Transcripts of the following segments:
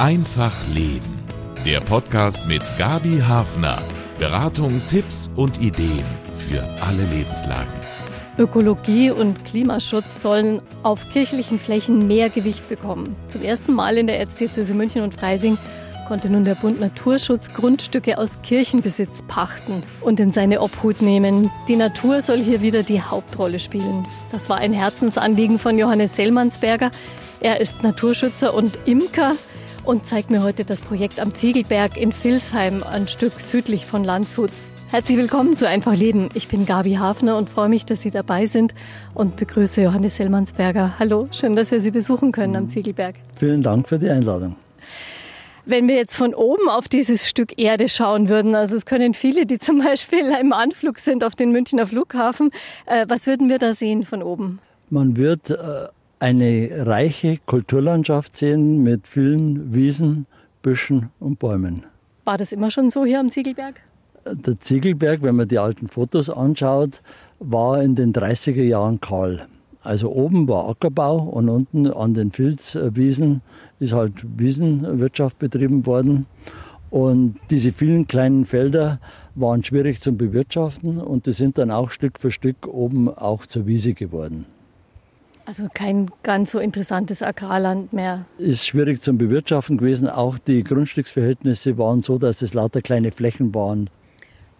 Einfach Leben. Der Podcast mit Gabi Hafner. Beratung, Tipps und Ideen für alle Lebenslagen. Ökologie und Klimaschutz sollen auf kirchlichen Flächen mehr Gewicht bekommen. Zum ersten Mal in der Erzdiözese München und Freising konnte nun der Bund Naturschutz Grundstücke aus Kirchenbesitz pachten und in seine Obhut nehmen. Die Natur soll hier wieder die Hauptrolle spielen. Das war ein Herzensanliegen von Johannes Sellmannsberger. Er ist Naturschützer und Imker und zeigt mir heute das Projekt am Ziegelberg in Vilsheim, ein Stück südlich von Landshut. Herzlich willkommen zu Einfach Leben. Ich bin Gabi Hafner und freue mich, dass Sie dabei sind und begrüße Johannes Sellmannsberger. Hallo, schön, dass wir Sie besuchen können am Ziegelberg. Vielen Dank für die Einladung. Wenn wir jetzt von oben auf dieses Stück Erde schauen würden, also es können viele, die zum Beispiel im Anflug sind auf den Münchner Flughafen, äh, was würden wir da sehen von oben? Man wird äh, eine reiche Kulturlandschaft sehen mit vielen Wiesen, Büschen und Bäumen. War das immer schon so hier am Ziegelberg? Der Ziegelberg, wenn man die alten Fotos anschaut, war in den 30er Jahren kahl. Also oben war Ackerbau und unten an den Filzwiesen ist halt Wiesenwirtschaft betrieben worden. Und diese vielen kleinen Felder waren schwierig zum Bewirtschaften und die sind dann auch Stück für Stück oben auch zur Wiese geworden. Also kein ganz so interessantes Agrarland mehr. Ist schwierig zum Bewirtschaften gewesen. Auch die Grundstücksverhältnisse waren so, dass es lauter kleine Flächen waren.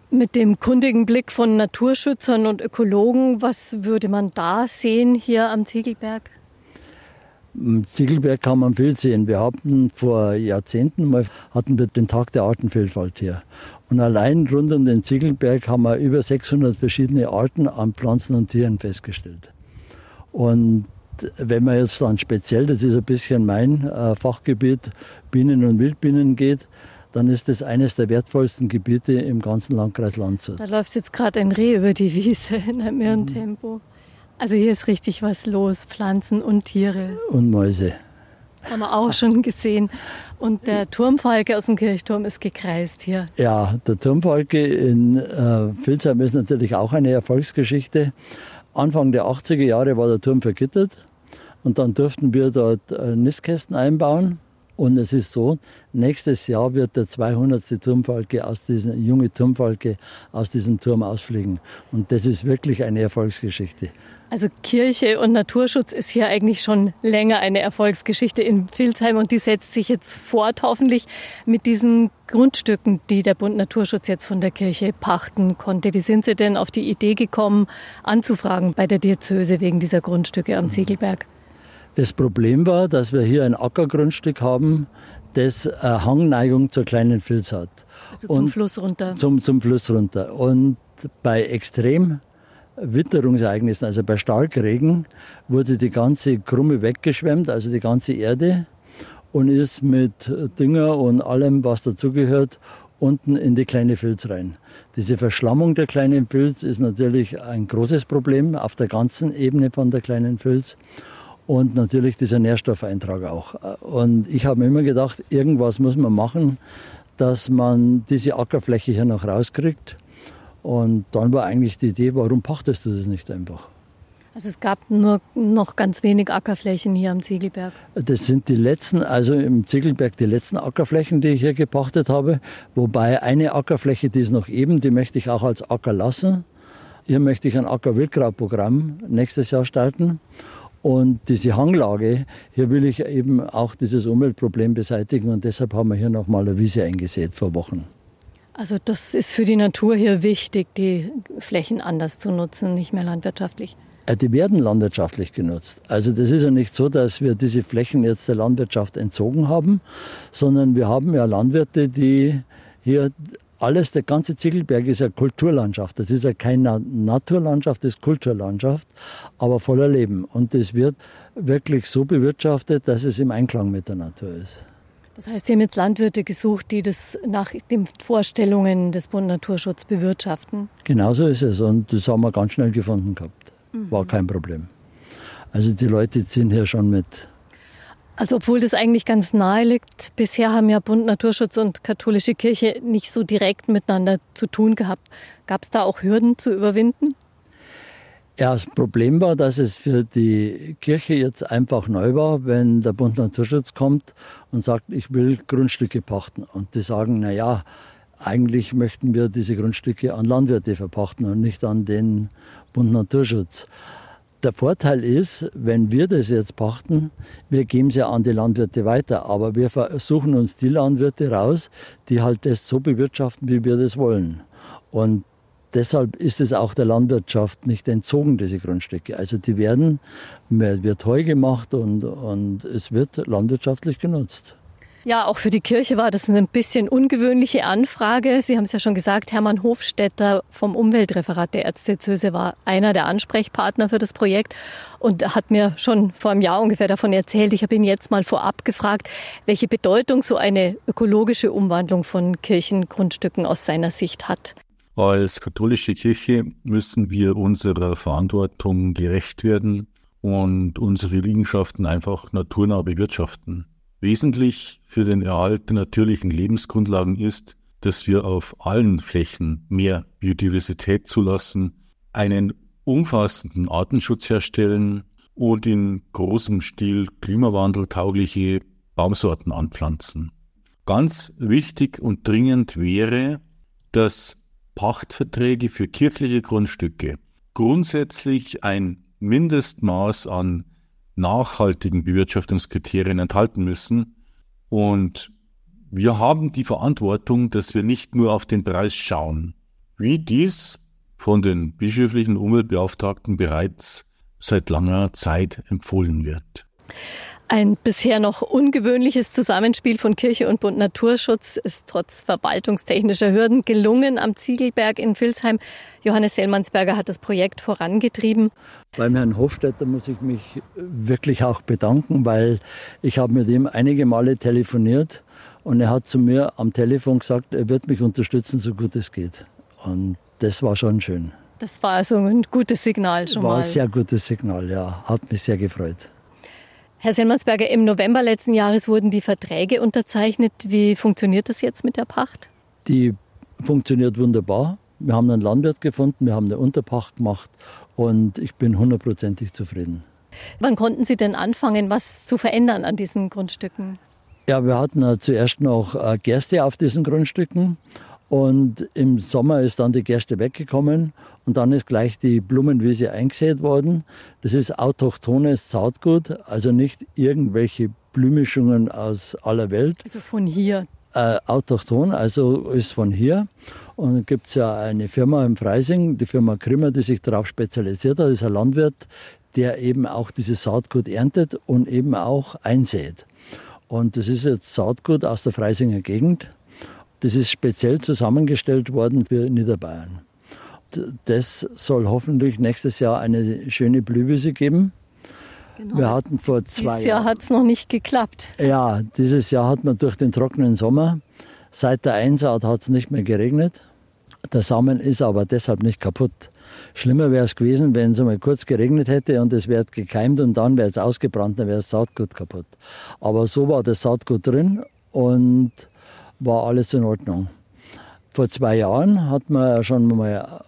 Mit dem kundigen Blick von Naturschützern und Ökologen, was würde man da sehen hier am Ziegelberg? Am Ziegelberg kann man viel sehen. Wir hatten vor Jahrzehnten mal hatten wir den Tag der Artenvielfalt hier. Und allein rund um den Ziegelberg haben wir über 600 verschiedene Arten an Pflanzen und Tieren festgestellt. Und wenn man jetzt dann speziell, das ist ein bisschen mein äh, Fachgebiet, Bienen und Wildbienen geht, dann ist das eines der wertvollsten Gebiete im ganzen Landkreis Landshut. Da läuft jetzt gerade ein Reh über die Wiese in einem irren mhm. Tempo. Also hier ist richtig was los, Pflanzen und Tiere. Und Mäuse. Haben wir auch schon gesehen. Und der Turmfalke aus dem Kirchturm ist gekreist hier. Ja, der Turmfalke in äh, Vilsheim ist natürlich auch eine Erfolgsgeschichte. Anfang der 80er Jahre war der Turm vergittert und dann durften wir dort äh, Nistkästen einbauen. Und es ist so, nächstes Jahr wird der 200. Turmfalke aus diesem, junge Turmfalke aus diesem Turm ausfliegen. Und das ist wirklich eine Erfolgsgeschichte. Also Kirche und Naturschutz ist hier eigentlich schon länger eine Erfolgsgeschichte in Vilsheim und die setzt sich jetzt fort, hoffentlich mit diesen Grundstücken, die der Bund Naturschutz jetzt von der Kirche pachten konnte. Wie sind Sie denn auf die Idee gekommen, anzufragen bei der Diözese wegen dieser Grundstücke am Ziegelberg? Das Problem war, dass wir hier ein Ackergrundstück haben, das eine Hangneigung zur kleinen Vils hat. Also zum und Fluss runter. Zum, zum Fluss runter. Und bei extrem Witterungsereignissen, also bei Starkregen, wurde die ganze Krumme weggeschwemmt, also die ganze Erde, und ist mit Dünger und allem, was dazugehört, unten in die kleine Filz rein. Diese Verschlammung der kleinen Filz ist natürlich ein großes Problem auf der ganzen Ebene von der kleinen Filz. Und natürlich dieser Nährstoffeintrag auch. Und ich habe mir immer gedacht, irgendwas muss man machen, dass man diese Ackerfläche hier noch rauskriegt. Und dann war eigentlich die Idee, warum pachtest du das nicht einfach? Also es gab nur noch ganz wenig Ackerflächen hier am Ziegelberg. Das sind die letzten, also im Ziegelberg die letzten Ackerflächen, die ich hier gepachtet habe. Wobei eine Ackerfläche, die ist noch eben, die möchte ich auch als Acker lassen. Hier möchte ich ein Acker-Wildkrautprogramm nächstes Jahr starten. Und diese Hanglage, hier will ich eben auch dieses Umweltproblem beseitigen und deshalb haben wir hier nochmal eine Wiese eingesät vor Wochen. Also das ist für die Natur hier wichtig, die Flächen anders zu nutzen, nicht mehr landwirtschaftlich. Äh, die werden landwirtschaftlich genutzt. Also das ist ja nicht so, dass wir diese Flächen jetzt der Landwirtschaft entzogen haben, sondern wir haben ja Landwirte, die hier alles, der ganze Ziegelberg ist ja Kulturlandschaft. Das ist ja keine Naturlandschaft, das ist Kulturlandschaft, aber voller Leben. Und das wird wirklich so bewirtschaftet, dass es im Einklang mit der Natur ist. Das heißt, Sie haben jetzt Landwirte gesucht, die das nach den Vorstellungen des Bund Naturschutz bewirtschaften? Genauso ist es und das haben wir ganz schnell gefunden gehabt. War kein Problem. Also die Leute ziehen hier schon mit. Also obwohl das eigentlich ganz nahe liegt, bisher haben ja Bund Naturschutz und katholische Kirche nicht so direkt miteinander zu tun gehabt. Gab es da auch Hürden zu überwinden? Ja, das Problem war, dass es für die Kirche jetzt einfach neu war, wenn der Bund Naturschutz kommt und sagt, ich will Grundstücke pachten. Und die sagen, na ja, eigentlich möchten wir diese Grundstücke an Landwirte verpachten und nicht an den Bund Naturschutz. Der Vorteil ist, wenn wir das jetzt pachten, wir geben es ja an die Landwirte weiter, aber wir suchen uns die Landwirte raus, die halt das so bewirtschaften, wie wir das wollen. Und deshalb ist es auch der Landwirtschaft nicht entzogen, diese Grundstücke. Also die werden, wird heu gemacht und, und es wird landwirtschaftlich genutzt. Ja, auch für die Kirche war das eine bisschen ungewöhnliche Anfrage. Sie haben es ja schon gesagt, Hermann Hofstetter vom Umweltreferat der Erzdiözese war einer der Ansprechpartner für das Projekt und hat mir schon vor einem Jahr ungefähr davon erzählt. Ich habe ihn jetzt mal vorab gefragt, welche Bedeutung so eine ökologische Umwandlung von Kirchengrundstücken aus seiner Sicht hat. Als katholische Kirche müssen wir unserer Verantwortung gerecht werden und unsere Liegenschaften einfach naturnah bewirtschaften. Wesentlich für den Erhalt der natürlichen Lebensgrundlagen ist, dass wir auf allen Flächen mehr Biodiversität zulassen, einen umfassenden Artenschutz herstellen und in großem Stil klimawandeltaugliche Baumsorten anpflanzen. Ganz wichtig und dringend wäre, dass Pachtverträge für kirchliche Grundstücke grundsätzlich ein Mindestmaß an nachhaltigen Bewirtschaftungskriterien enthalten müssen. Und wir haben die Verantwortung, dass wir nicht nur auf den Preis schauen, wie dies von den bischöflichen Umweltbeauftragten bereits seit langer Zeit empfohlen wird. Ein bisher noch ungewöhnliches Zusammenspiel von Kirche und Bund Naturschutz ist trotz verwaltungstechnischer Hürden gelungen am Ziegelberg in Vilsheim. Johannes Sellmannsberger hat das Projekt vorangetrieben. Beim Herrn Hofstetter muss ich mich wirklich auch bedanken, weil ich habe mit ihm einige Male telefoniert und er hat zu mir am Telefon gesagt, er wird mich unterstützen, so gut es geht. Und das war schon schön. Das war also ein gutes Signal schon war mal. War ein sehr gutes Signal, ja. Hat mich sehr gefreut. Herr Selmansberger, im November letzten Jahres wurden die Verträge unterzeichnet. Wie funktioniert das jetzt mit der Pacht? Die funktioniert wunderbar. Wir haben einen Landwirt gefunden, wir haben eine Unterpacht gemacht und ich bin hundertprozentig zufrieden. Wann konnten Sie denn anfangen, was zu verändern an diesen Grundstücken? Ja, wir hatten zuerst noch äh, Gerste auf diesen Grundstücken und im Sommer ist dann die Gerste weggekommen und dann ist gleich die Blumenwiese eingesät worden. Das ist autochthones Saatgut, also nicht irgendwelche Blühmischungen aus aller Welt. Also von hier? Äh, autochthon, also ist von hier. Und dann gibt es ja eine Firma im Freising, die Firma Krimmer, die sich darauf spezialisiert hat. Das ist ein Landwirt, der eben auch dieses Saatgut erntet und eben auch einsät. Und das ist jetzt Saatgut aus der Freisinger Gegend. Das ist speziell zusammengestellt worden für Niederbayern. Das soll hoffentlich nächstes Jahr eine schöne Blühwiese geben. Genau. Wir hatten vor zwei Dieses Jahr hat es noch nicht geklappt. Ja, dieses Jahr hat man durch den trockenen Sommer, seit der Einsaat hat es nicht mehr geregnet. Der Samen ist aber deshalb nicht kaputt. Schlimmer wäre es gewesen, wenn es einmal kurz geregnet hätte und es wäre gekeimt und dann wäre es ausgebrannt, dann wäre das Saatgut kaputt. Aber so war das Saatgut drin und war alles in Ordnung. Vor zwei Jahren hat man schon mal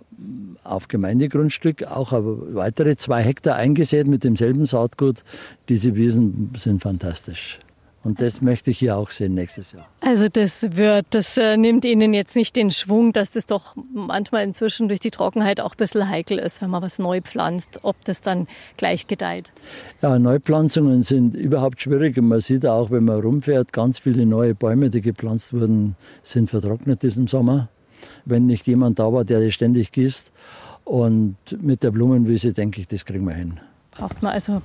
auf Gemeindegrundstück auch weitere zwei Hektar eingesät mit demselben Saatgut. Diese Wiesen sind fantastisch. Und das möchte ich hier auch sehen nächstes Jahr. Also das wird, das äh, nimmt Ihnen jetzt nicht den Schwung, dass das doch manchmal inzwischen durch die Trockenheit auch ein bisschen heikel ist, wenn man was neu pflanzt, ob das dann gleich gedeiht. Ja, Neupflanzungen sind überhaupt schwierig. Und man sieht auch, wenn man rumfährt, ganz viele neue Bäume, die gepflanzt wurden, sind vertrocknet diesen Sommer. Wenn nicht jemand da war, der die ständig gießt. Und mit der Blumenwiese denke ich, das kriegen wir hin braucht man also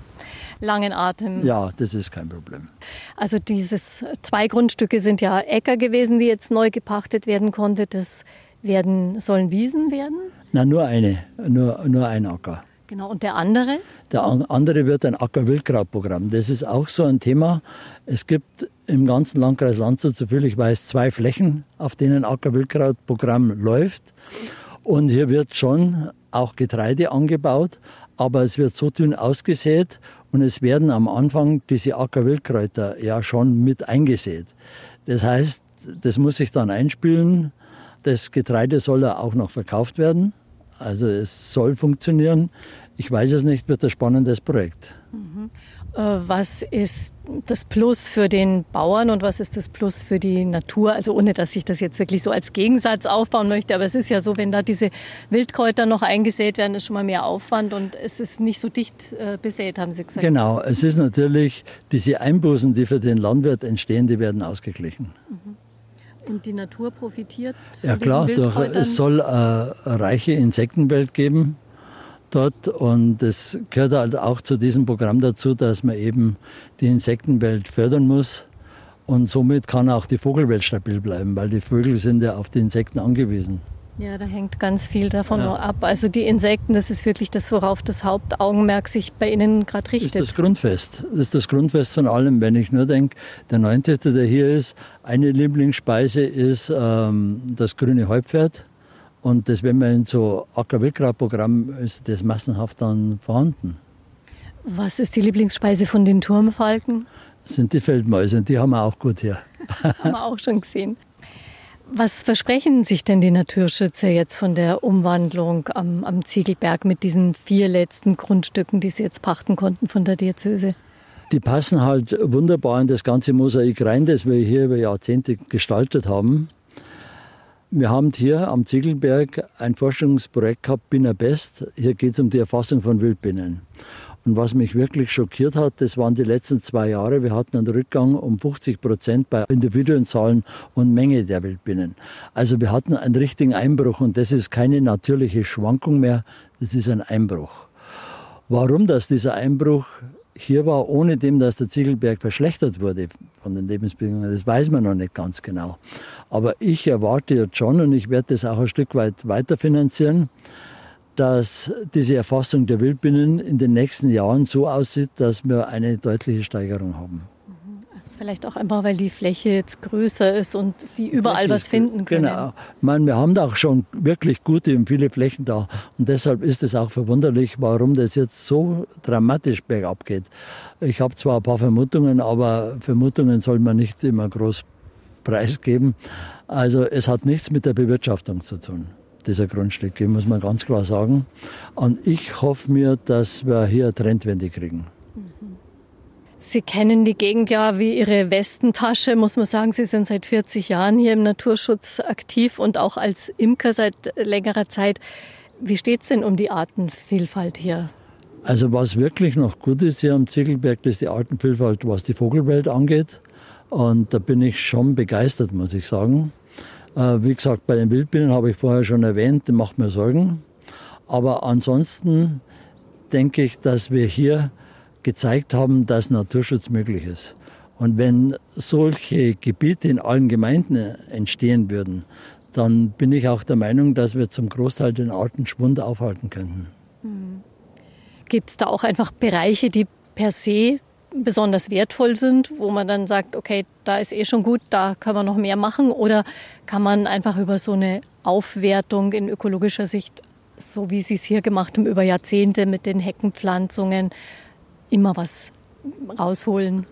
langen Atem. Ja, das ist kein Problem. Also dieses zwei Grundstücke sind ja Äcker gewesen, die jetzt neu gepachtet werden konnte. Das werden, sollen Wiesen werden? Na, nur eine, nur, nur ein Acker. Genau, und der andere? Der andere wird ein Acker-Wildkrautprogramm. Das ist auch so ein Thema. Es gibt im ganzen Landkreis Landshut, soviel ich weiß, zwei Flächen, auf denen Acker-Wildkrautprogramm läuft. Und hier wird schon auch Getreide angebaut, aber es wird so dünn ausgesät und es werden am Anfang diese Ackerwildkräuter ja schon mit eingesät. Das heißt, das muss sich dann einspielen. Das Getreide soll ja auch noch verkauft werden. Also es soll funktionieren. Ich weiß es nicht, wird ein spannendes Projekt. Mhm. Was ist das Plus für den Bauern und was ist das Plus für die Natur? Also ohne, dass ich das jetzt wirklich so als Gegensatz aufbauen möchte, aber es ist ja so, wenn da diese Wildkräuter noch eingesät werden, ist schon mal mehr Aufwand und es ist nicht so dicht äh, besät, haben Sie gesagt. Genau, es ist natürlich, diese Einbußen, die für den Landwirt entstehen, die werden ausgeglichen. Mhm. Und die Natur profitiert? Ja klar, durch, es soll eine reiche Insektenwelt geben dort. Und es gehört halt auch zu diesem Programm dazu, dass man eben die Insektenwelt fördern muss. Und somit kann auch die Vogelwelt stabil bleiben, weil die Vögel sind ja auf die Insekten angewiesen. Ja, da hängt ganz viel davon ja. ab. Also die Insekten, das ist wirklich das, worauf das Hauptaugenmerk sich bei Ihnen gerade richtet. Das ist das Grundfest. Das ist das Grundfest von allem. Wenn ich nur denke, der 19., der hier ist, eine Lieblingsspeise ist ähm, das grüne Häuptpferd. Und das, wenn man in so Acker-Wildgrab-Programm ist, das massenhaft dann vorhanden. Was ist die Lieblingsspeise von den Turmfalken? Das sind die Feldmäuse und die haben wir auch gut hier. haben wir auch schon gesehen. Was versprechen sich denn die Naturschützer jetzt von der Umwandlung am, am Ziegelberg mit diesen vier letzten Grundstücken, die sie jetzt pachten konnten von der Diözese? Die passen halt wunderbar in das ganze Mosaik rein, das wir hier über Jahrzehnte gestaltet haben. Wir haben hier am Ziegelberg ein Forschungsprojekt gehabt, Binner Best. Hier geht es um die Erfassung von Wildbienen. Und was mich wirklich schockiert hat, das waren die letzten zwei Jahre. Wir hatten einen Rückgang um 50 Prozent bei Individuenzahlen und Menge der Wildbienen. Also wir hatten einen richtigen Einbruch und das ist keine natürliche Schwankung mehr, das ist ein Einbruch. Warum das dieser Einbruch hier war, ohne dem, dass der Ziegelberg verschlechtert wurde von den Lebensbedingungen, das weiß man noch nicht ganz genau. Aber ich erwarte jetzt schon, und ich werde das auch ein Stück weit weiterfinanzieren, dass diese Erfassung der Wildbienen in den nächsten Jahren so aussieht, dass wir eine deutliche Steigerung haben. Also vielleicht auch einfach, weil die Fläche jetzt größer ist und die überall was finden können. Genau. Ich meine, wir haben da auch schon wirklich gute und viele Flächen da. Und deshalb ist es auch verwunderlich, warum das jetzt so dramatisch bergab geht. Ich habe zwar ein paar Vermutungen, aber Vermutungen soll man nicht immer groß preisgeben. Also es hat nichts mit der Bewirtschaftung zu tun dieser Grundstücke, muss man ganz klar sagen. Und ich hoffe mir, dass wir hier eine Trendwende kriegen. Sie kennen die Gegend ja wie Ihre Westentasche, muss man sagen. Sie sind seit 40 Jahren hier im Naturschutz aktiv und auch als Imker seit längerer Zeit. Wie steht es denn um die Artenvielfalt hier? Also was wirklich noch gut ist hier am Ziegelberg, ist die Artenvielfalt, was die Vogelwelt angeht. Und da bin ich schon begeistert, muss ich sagen. Äh, wie gesagt, bei den Wildbienen habe ich vorher schon erwähnt, die macht mir Sorgen. Aber ansonsten denke ich, dass wir hier gezeigt haben, dass Naturschutz möglich ist. Und wenn solche Gebiete in allen Gemeinden entstehen würden, dann bin ich auch der Meinung, dass wir zum Großteil den Artenschwund aufhalten könnten. Gibt es da auch einfach Bereiche, die per se besonders wertvoll sind, wo man dann sagt, okay, da ist eh schon gut, da kann man noch mehr machen? Oder kann man einfach über so eine Aufwertung in ökologischer Sicht, so wie Sie es hier gemacht haben, über Jahrzehnte mit den Heckenpflanzungen, immer was rausholen.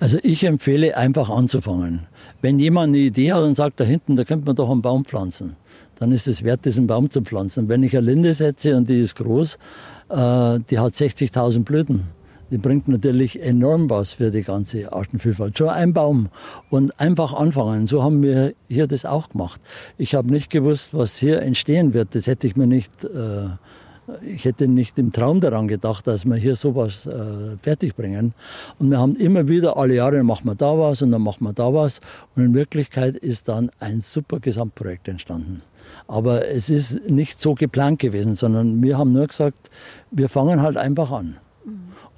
Also ich empfehle einfach anzufangen. Wenn jemand eine Idee hat und sagt, da hinten, da könnte man doch einen Baum pflanzen, dann ist es wert, diesen Baum zu pflanzen. Wenn ich eine Linde setze und die ist groß, äh, die hat 60.000 Blüten. Die bringt natürlich enorm was für die ganze Artenvielfalt. Schon ein Baum und einfach anfangen. So haben wir hier das auch gemacht. Ich habe nicht gewusst, was hier entstehen wird. Das hätte ich mir nicht äh, ich hätte nicht im Traum daran gedacht, dass wir hier sowas äh, fertigbringen. Und wir haben immer wieder, alle Jahre machen wir da was und dann machen wir da was. Und in Wirklichkeit ist dann ein super Gesamtprojekt entstanden. Aber es ist nicht so geplant gewesen, sondern wir haben nur gesagt, wir fangen halt einfach an.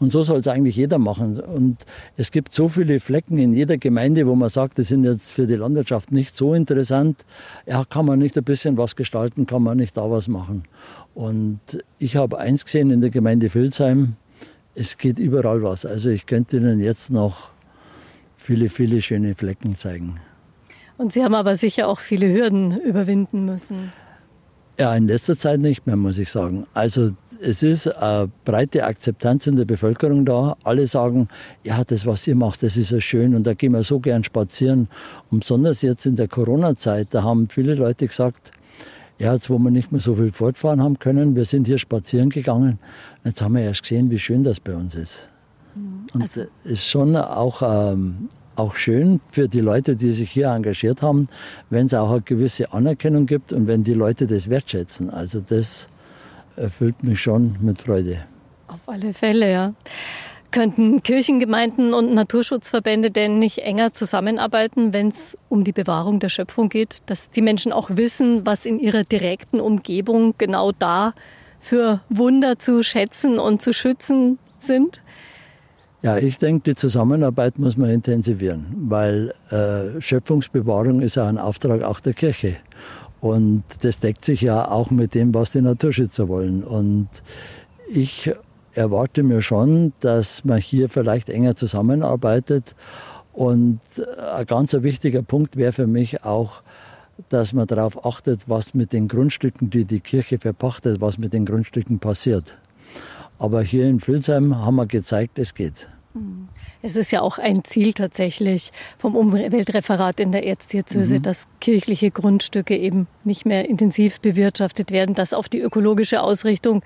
Und so soll es eigentlich jeder machen. Und es gibt so viele Flecken in jeder Gemeinde, wo man sagt, die sind jetzt für die Landwirtschaft nicht so interessant. Ja, kann man nicht ein bisschen was gestalten, kann man nicht da was machen. Und ich habe eins gesehen in der Gemeinde Vilsheim, es geht überall was. Also ich könnte Ihnen jetzt noch viele, viele schöne Flecken zeigen. Und Sie haben aber sicher auch viele Hürden überwinden müssen. Ja, in letzter Zeit nicht mehr, muss ich sagen. Also es ist eine breite Akzeptanz in der Bevölkerung da. Alle sagen, ja, das, was ihr macht, das ist ja schön und da gehen wir so gern spazieren. Und besonders jetzt in der Corona-Zeit, da haben viele Leute gesagt, Ja, jetzt wo wir nicht mehr so viel fortfahren haben können, wir sind hier spazieren gegangen. Jetzt haben wir erst gesehen, wie schön das bei uns ist. Mhm. Und es also, ist schon auch, ähm, auch schön für die Leute, die sich hier engagiert haben, wenn es auch eine gewisse Anerkennung gibt und wenn die Leute das wertschätzen. Also das erfüllt mich schon mit Freude. Auf alle Fälle, ja. Könnten Kirchengemeinden und Naturschutzverbände denn nicht enger zusammenarbeiten, wenn es um die Bewahrung der Schöpfung geht? Dass die Menschen auch wissen, was in ihrer direkten Umgebung genau da für Wunder zu schätzen und zu schützen sind? Ja, ich denke, die Zusammenarbeit muss man intensivieren, weil äh, Schöpfungsbewahrung ist ja ein Auftrag auch der Kirche. Und das deckt sich ja auch mit dem, was die Naturschützer wollen. Und ich erwarte mir schon, dass man hier vielleicht enger zusammenarbeitet. Und ein ganz wichtiger Punkt wäre für mich auch, dass man darauf achtet, was mit den Grundstücken, die die Kirche verpachtet, was mit den Grundstücken passiert. Aber hier in Vilsheim haben wir gezeigt, es geht. Mhm. Es ist ja auch ein Ziel tatsächlich vom Umweltreferat in der Erzdiözese, mhm. dass kirchliche Grundstücke eben nicht mehr intensiv bewirtschaftet werden, dass auf die ökologische Ausrichtung,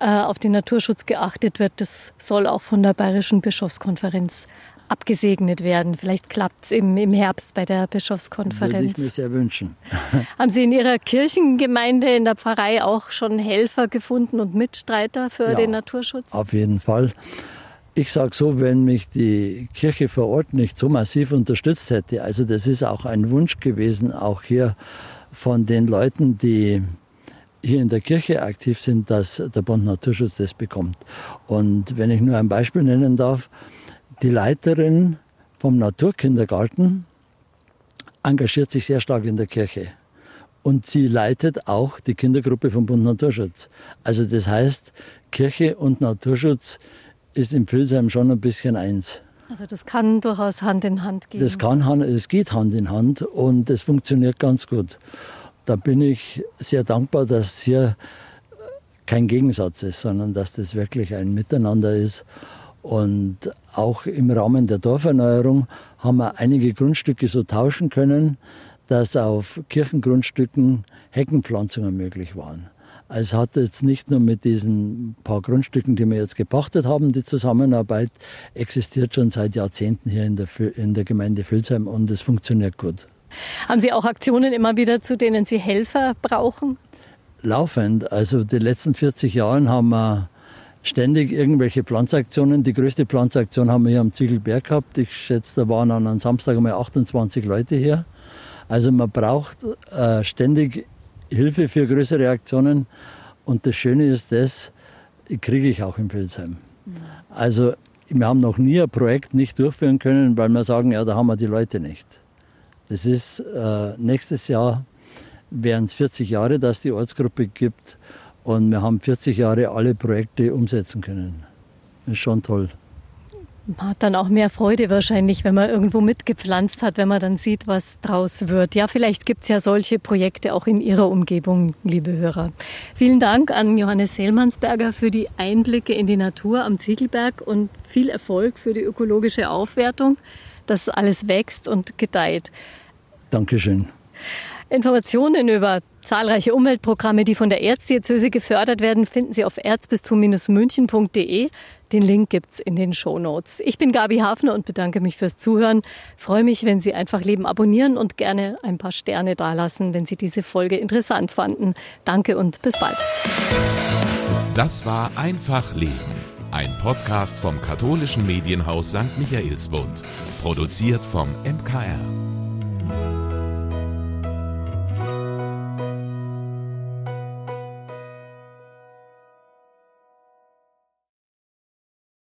äh, auf den Naturschutz geachtet wird. Das soll auch von der Bayerischen Bischofskonferenz abgesegnet werden. Vielleicht klappt es im, im Herbst bei der Bischofskonferenz. Würde ich mir sehr wünschen. Haben Sie in Ihrer Kirchengemeinde, in der Pfarrei auch schon Helfer gefunden und Mitstreiter für ja, den Naturschutz? Auf jeden Fall. Ich sage so, wenn mich die Kirche vor Ort nicht so massiv unterstützt hätte, also das ist auch ein Wunsch gewesen, auch hier von den Leuten, die hier in der Kirche aktiv sind, dass der Bund Naturschutz das bekommt. Und wenn ich nur ein Beispiel nennen darf, die Leiterin vom Naturkindergarten engagiert sich sehr stark in der Kirche. Und sie leitet auch die Kindergruppe vom Bund Naturschutz. Also das heißt, Kirche und Naturschutz ist in Pülsheim schon ein bisschen eins. Also das kann durchaus Hand in Hand gehen. Das kann, es geht Hand in Hand und es funktioniert ganz gut. Da bin ich sehr dankbar, dass hier kein Gegensatz ist, sondern dass das wirklich ein Miteinander ist. Und auch im Rahmen der Dorferneuerung haben wir einige Grundstücke so tauschen können, dass auf Kirchengrundstücken Heckenpflanzungen möglich waren. Es hat jetzt nicht nur mit diesen paar Grundstücken, die wir jetzt gepachtet haben, die Zusammenarbeit existiert schon seit Jahrzehnten hier in der, in der Gemeinde Vilsheim und es funktioniert gut. Haben Sie auch Aktionen immer wieder, zu denen Sie Helfer brauchen? Laufend. Also die letzten 40 Jahre haben wir ständig irgendwelche Pflanzaktionen. Die größte Pflanzaktion haben wir hier am Ziegelberg gehabt. Ich schätze, da waren an einem Samstag einmal 28 Leute hier. Also man braucht äh, ständig Hilfe für größere Aktionen. Und das Schöne ist das, kriege ich auch in Vilsheim. Also wir haben noch nie ein Projekt nicht durchführen können, weil wir sagen, ja, da haben wir die Leute nicht. Das ist äh, nächstes Jahr wären es 40 Jahre, dass die Ortsgruppe gibt und wir haben 40 Jahre alle Projekte umsetzen können. Das ist schon toll. Man hat dann auch mehr Freude wahrscheinlich, wenn man irgendwo mitgepflanzt hat, wenn man dann sieht, was draus wird. Ja, vielleicht gibt es ja solche Projekte auch in Ihrer Umgebung, liebe Hörer. Vielen Dank an Johannes Seelmannsberger für die Einblicke in die Natur am Ziegelberg und viel Erfolg für die ökologische Aufwertung, dass alles wächst und gedeiht. Dankeschön. Informationen über zahlreiche Umweltprogramme, die von der Erzdiözese gefördert werden, finden Sie auf erzbistum-münchen.de. Den Link gibt's in den Shownotes. Ich bin Gabi Hafner und bedanke mich fürs Zuhören. Freue mich, wenn Sie einfach Leben abonnieren und gerne ein paar Sterne dalassen, wenn Sie diese Folge interessant fanden. Danke und bis bald. Das war Einfach Leben. Ein Podcast vom katholischen Medienhaus St. Michaelsbund. Produziert vom MKR.